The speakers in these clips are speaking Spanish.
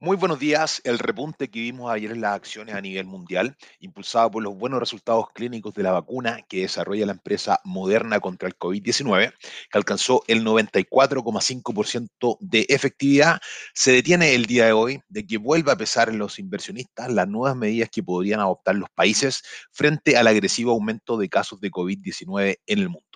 Muy buenos días. El repunte que vimos ayer en las acciones a nivel mundial, impulsado por los buenos resultados clínicos de la vacuna que desarrolla la empresa Moderna contra el COVID-19, que alcanzó el 94,5% de efectividad, se detiene el día de hoy de que vuelva a pesar en los inversionistas las nuevas medidas que podrían adoptar los países frente al agresivo aumento de casos de COVID-19 en el mundo.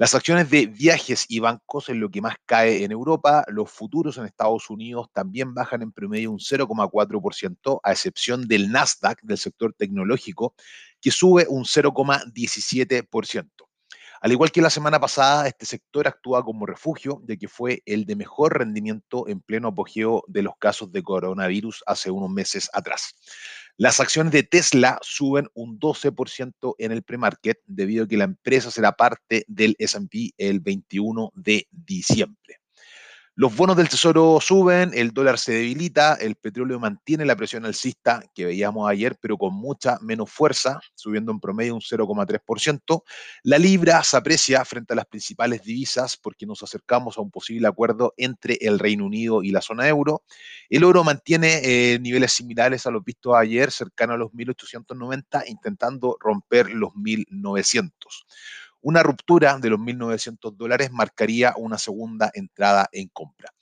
Las acciones de viajes y bancos es lo que más cae en Europa. Los futuros en Estados Unidos también bajan en promedio un 0,4%, a excepción del Nasdaq del sector tecnológico, que sube un 0,17%. Al igual que la semana pasada, este sector actúa como refugio, de que fue el de mejor rendimiento en pleno apogeo de los casos de coronavirus hace unos meses atrás. Las acciones de Tesla suben un 12% en el premarket debido a que la empresa será parte del S&P el 21 de diciembre. Los bonos del tesoro suben, el dólar se debilita, el petróleo mantiene la presión alcista que veíamos ayer, pero con mucha menos fuerza, subiendo en promedio un 0,3%. La libra se aprecia frente a las principales divisas porque nos acercamos a un posible acuerdo entre el Reino Unido y la zona euro. El oro mantiene eh, niveles similares a los vistos ayer, cercano a los 1890, intentando romper los 1900. Una ruptura de los 1.900 dólares marcaría una segunda entrada en compra.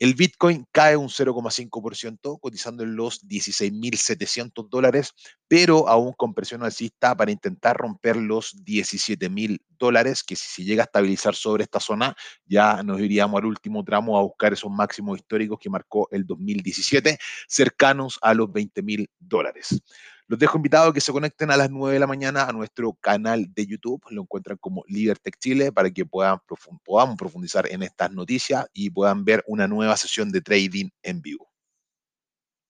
El Bitcoin cae un 0,5%, cotizando en los 16.700 dólares, pero aún con presión alcista para intentar romper los 17.000 dólares, que si se llega a estabilizar sobre esta zona, ya nos iríamos al último tramo a buscar esos máximos históricos que marcó el 2017, cercanos a los 20.000 dólares. Los dejo invitados a que se conecten a las 9 de la mañana a nuestro canal de YouTube. Lo encuentran como Libertech Chile para que puedan podamos profundizar en estas noticias y puedan ver una nueva sesión de trading en vivo.